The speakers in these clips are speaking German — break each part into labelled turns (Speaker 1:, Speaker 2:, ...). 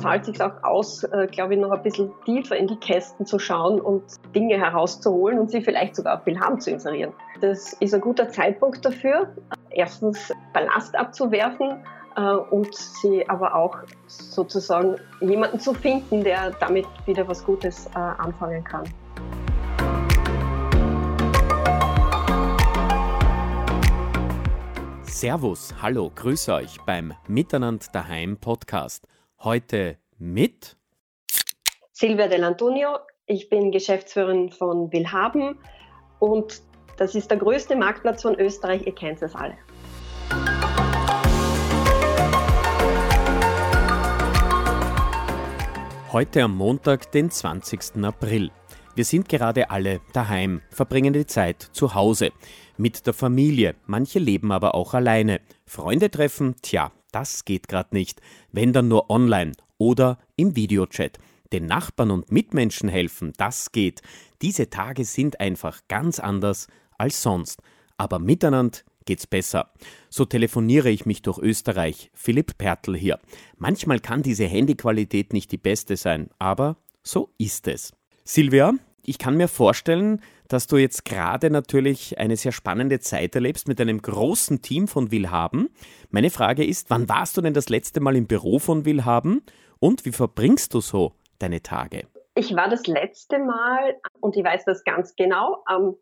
Speaker 1: zahlt sich auch aus, äh, glaube ich, noch ein bisschen tiefer in die Kästen zu schauen und Dinge herauszuholen und sie vielleicht sogar auf Billham zu inserieren. Das ist ein guter Zeitpunkt dafür, erstens Ballast abzuwerfen äh, und sie aber auch sozusagen jemanden zu finden, der damit wieder was Gutes äh, anfangen kann.
Speaker 2: Servus, hallo, grüße euch beim Miteinander daheim Podcast. Heute mit
Speaker 1: Silvia Dell'Antonio. Ich bin Geschäftsführerin von Willhaben und das ist der größte Marktplatz von Österreich. Ihr kennt es alle.
Speaker 2: Heute am Montag, den 20. April. Wir sind gerade alle daheim, verbringen die Zeit zu Hause, mit der Familie, manche leben aber auch alleine. Freunde treffen, tja, das geht gerade nicht, wenn dann nur online oder im Videochat. Den Nachbarn und Mitmenschen helfen, das geht. Diese Tage sind einfach ganz anders als sonst. Aber miteinander geht's besser. So telefoniere ich mich durch Österreich. Philipp Pertl hier. Manchmal kann diese Handyqualität nicht die beste sein, aber so ist es. Silvia, ich kann mir vorstellen, dass du jetzt gerade natürlich eine sehr spannende Zeit erlebst mit einem großen Team von Willhaben. Meine Frage ist, wann warst du denn das letzte Mal im Büro von Willhaben und wie verbringst du so deine Tage?
Speaker 1: Ich war das letzte Mal, und ich weiß das ganz genau, am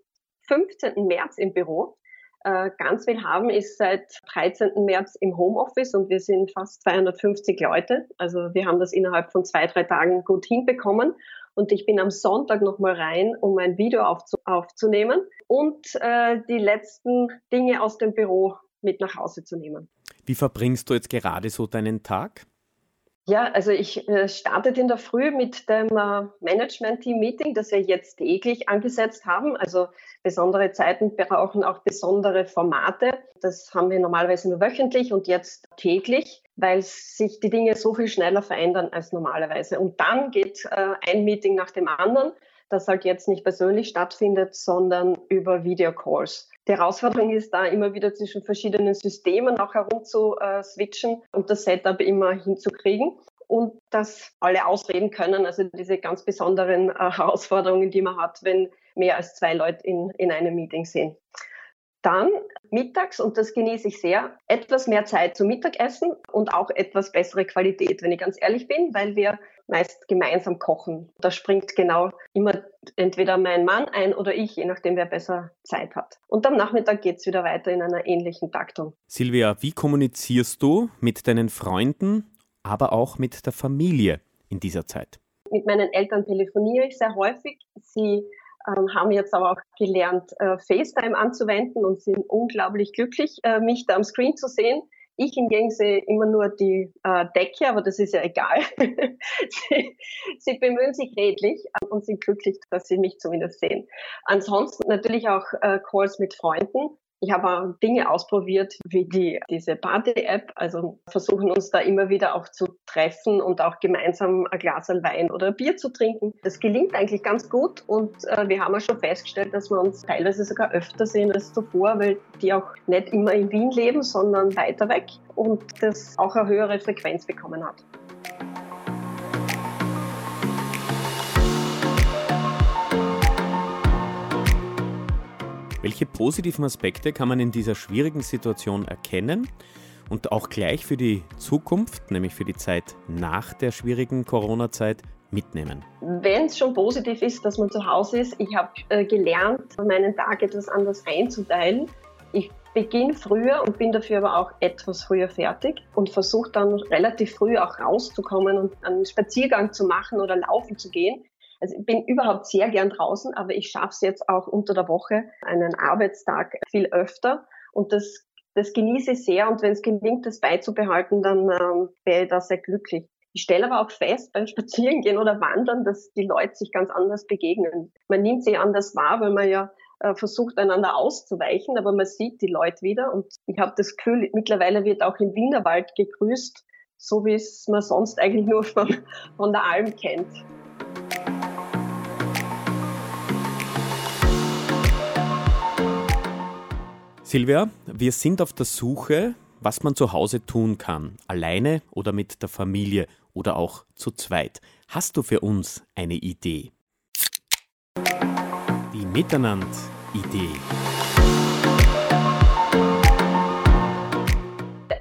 Speaker 1: 15. März im Büro. Äh, ganz Willhaben ist seit 13. März im Homeoffice und wir sind fast 250 Leute. Also wir haben das innerhalb von zwei, drei Tagen gut hinbekommen. Und ich bin am Sonntag nochmal rein, um ein Video aufzu aufzunehmen und äh, die letzten Dinge aus dem Büro mit nach Hause zu nehmen.
Speaker 2: Wie verbringst du jetzt gerade so deinen Tag?
Speaker 1: Ja, also ich äh, startet in der Früh mit dem äh, Management-Team-Meeting, das wir jetzt täglich angesetzt haben. Also besondere Zeiten brauchen auch besondere Formate. Das haben wir normalerweise nur wöchentlich und jetzt täglich, weil sich die Dinge so viel schneller verändern als normalerweise. Und dann geht äh, ein Meeting nach dem anderen, das halt jetzt nicht persönlich stattfindet, sondern über Videocalls. Die Herausforderung ist da immer wieder zwischen verschiedenen Systemen auch herum zu switchen und das Setup immer hinzukriegen und dass alle ausreden können, also diese ganz besonderen äh, Herausforderungen, die man hat, wenn mehr als zwei Leute in, in einem Meeting sind. Dann mittags, und das genieße ich sehr, etwas mehr Zeit zum Mittagessen und auch etwas bessere Qualität, wenn ich ganz ehrlich bin, weil wir meist gemeinsam kochen. Da springt genau immer entweder mein Mann ein oder ich, je nachdem, wer besser Zeit hat. Und am Nachmittag geht es wieder weiter in einer ähnlichen Taktung.
Speaker 2: Silvia, wie kommunizierst du mit deinen Freunden, aber auch mit der Familie in dieser Zeit?
Speaker 1: Mit meinen Eltern telefoniere ich sehr häufig. Sie haben jetzt aber auch gelernt, äh, FaceTime anzuwenden und sind unglaublich glücklich, äh, mich da am Screen zu sehen. Ich hingegen sehe immer nur die äh, Decke, aber das ist ja egal. sie, sie, bemühen sich redlich und sind glücklich, dass sie mich zumindest sehen. Ansonsten natürlich auch Calls mit Freunden. Ich habe auch Dinge ausprobiert, wie die, diese Party-App, also versuchen uns da immer wieder auch zu treffen und auch gemeinsam ein Glas Wein oder Bier zu trinken. Das gelingt eigentlich ganz gut und äh, wir haben auch schon festgestellt, dass wir uns teilweise sogar öfter sehen als zuvor, weil die auch nicht immer in Wien leben, sondern weiter weg und das auch eine höhere Frequenz bekommen hat.
Speaker 2: Welche positiven Aspekte kann man in dieser schwierigen Situation erkennen und auch gleich für die Zukunft, nämlich für die Zeit nach der schwierigen Corona-Zeit, mitnehmen?
Speaker 1: Wenn es schon positiv ist, dass man zu Hause ist, ich habe äh, gelernt, meinen Tag etwas anders einzuteilen. Ich beginne früher und bin dafür aber auch etwas früher fertig und versuche dann relativ früh auch rauszukommen und einen Spaziergang zu machen oder laufen zu gehen. Also ich bin überhaupt sehr gern draußen, aber ich schaffe es jetzt auch unter der Woche, einen Arbeitstag viel öfter. Und das, das genieße ich sehr. Und wenn es gelingt, das beizubehalten, dann ähm, wäre ich da sehr glücklich. Ich stelle aber auch fest beim Spazierengehen oder Wandern, dass die Leute sich ganz anders begegnen. Man nimmt sie anders wahr, weil man ja äh, versucht, einander auszuweichen, aber man sieht die Leute wieder. Und ich habe das Gefühl, mittlerweile wird auch im Wienerwald gegrüßt, so wie es man sonst eigentlich nur von, von der Alm kennt.
Speaker 2: Silvia, wir sind auf der Suche, was man zu Hause tun kann, alleine oder mit der Familie oder auch zu zweit. Hast du für uns eine Idee? Die Miteinander-Idee.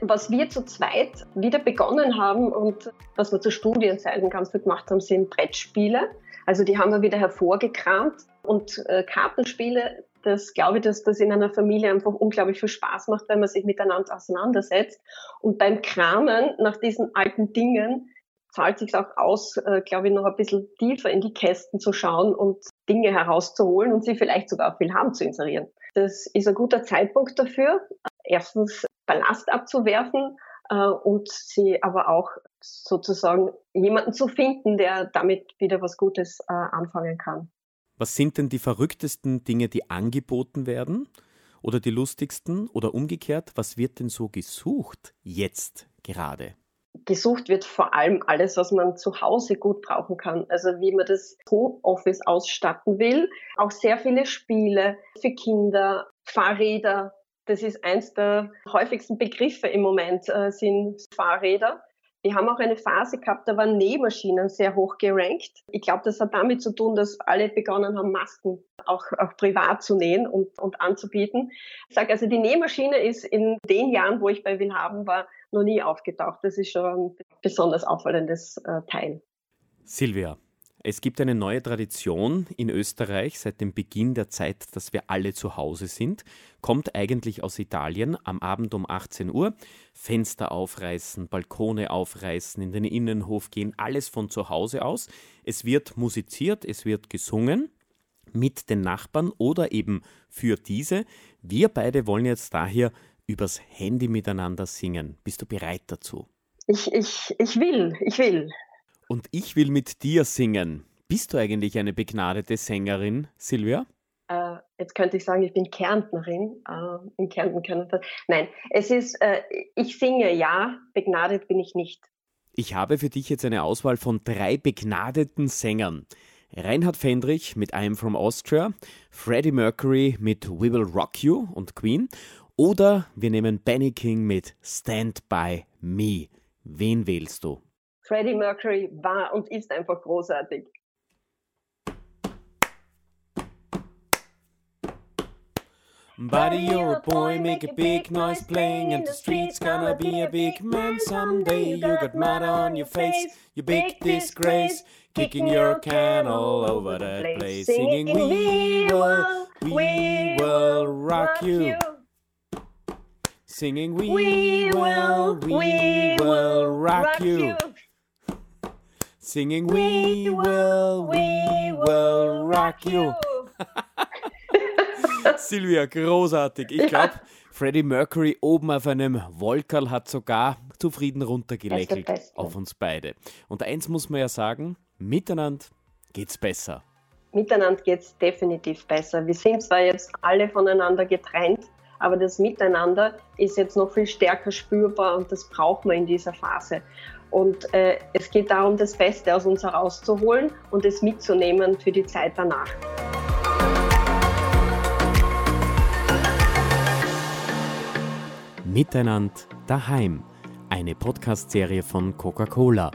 Speaker 1: Was wir zu zweit wieder begonnen haben und was wir zu Studienzeiten ganz viel gemacht haben, sind Brettspiele. Also die haben wir wieder hervorgekramt und äh, Kartenspiele. Das glaube ich, dass das in einer Familie einfach unglaublich viel Spaß macht, wenn man sich miteinander auseinandersetzt. Und beim Kramen nach diesen alten Dingen zahlt sich auch aus, äh, glaube ich, noch ein bisschen tiefer in die Kästen zu schauen und Dinge herauszuholen und sie vielleicht sogar auf Wilhelm zu inserieren. Das ist ein guter Zeitpunkt dafür. Erstens Ballast abzuwerfen äh, und sie aber auch sozusagen jemanden zu finden, der damit wieder was Gutes äh, anfangen kann.
Speaker 2: Was sind denn die verrücktesten Dinge, die angeboten werden? Oder die lustigsten? Oder umgekehrt, was wird denn so gesucht jetzt gerade?
Speaker 1: Gesucht wird vor allem alles, was man zu Hause gut brauchen kann. Also wie man das Homeoffice ausstatten will. Auch sehr viele Spiele für Kinder, Fahrräder, das ist eins der häufigsten Begriffe im Moment, äh, sind Fahrräder. Wir haben auch eine Phase gehabt, da waren Nähmaschinen sehr hoch gerankt. Ich glaube, das hat damit zu tun, dass alle begonnen haben, Masken auch, auch privat zu nähen und, und anzubieten. Ich sage also, die Nähmaschine ist in den Jahren, wo ich bei Willhaben war, noch nie aufgetaucht. Das ist schon ein besonders auffallendes äh, Teil.
Speaker 2: Silvia, es gibt eine neue Tradition in Österreich seit dem Beginn der Zeit, dass wir alle zu Hause sind. Kommt eigentlich aus Italien am Abend um 18 Uhr. Fenster aufreißen, Balkone aufreißen, in den Innenhof gehen, alles von zu Hause aus. Es wird musiziert, es wird gesungen mit den Nachbarn oder eben für diese. Wir beide wollen jetzt daher übers Handy miteinander singen. Bist du bereit dazu?
Speaker 1: Ich, ich, ich will, ich will.
Speaker 2: Und ich will mit dir singen. Bist du eigentlich eine begnadete Sängerin, Silvia?
Speaker 1: Äh, jetzt könnte ich sagen, ich bin Kärntnerin. Äh, in Kärnten können wir. Nein, es ist, äh, ich singe ja, begnadet bin ich nicht.
Speaker 2: Ich habe für dich jetzt eine Auswahl von drei begnadeten Sängern. Reinhard Fendrich mit I'm from Austria, Freddie Mercury mit We Will Rock You und Queen oder wir nehmen Benny King mit Stand By Me. Wen wählst du?
Speaker 1: Freddie Mercury war und ist einfach großartig.
Speaker 2: Buddy, you're a boy, make a big noise playing in the streets. Gonna be a big man someday. You got mud on your face, you big disgrace. Kicking your can all over the place. Singing, We will, we will rock you. Singing, We will, we will rock you. Singing We will, we will rock you. Silvia, großartig. Ich glaube, ja. Freddie Mercury oben auf einem Wolkerl hat sogar zufrieden runtergelächelt auf uns beide. Und eins muss man ja sagen, miteinander geht's besser.
Speaker 1: Miteinander geht's definitiv besser. Wir sind zwar jetzt alle voneinander getrennt, aber das Miteinander ist jetzt noch viel stärker spürbar und das braucht man in dieser Phase. Und äh, es geht darum, das Beste aus uns herauszuholen und es mitzunehmen für die Zeit danach.
Speaker 2: Miteinander daheim. Eine Podcast-Serie von Coca-Cola.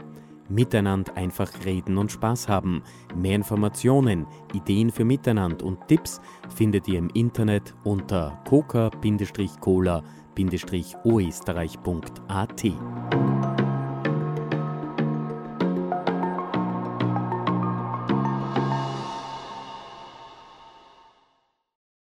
Speaker 2: Miteinander einfach reden und Spaß haben. Mehr Informationen, Ideen für Miteinander und Tipps findet ihr im Internet unter coca-cola-oesterreich.at.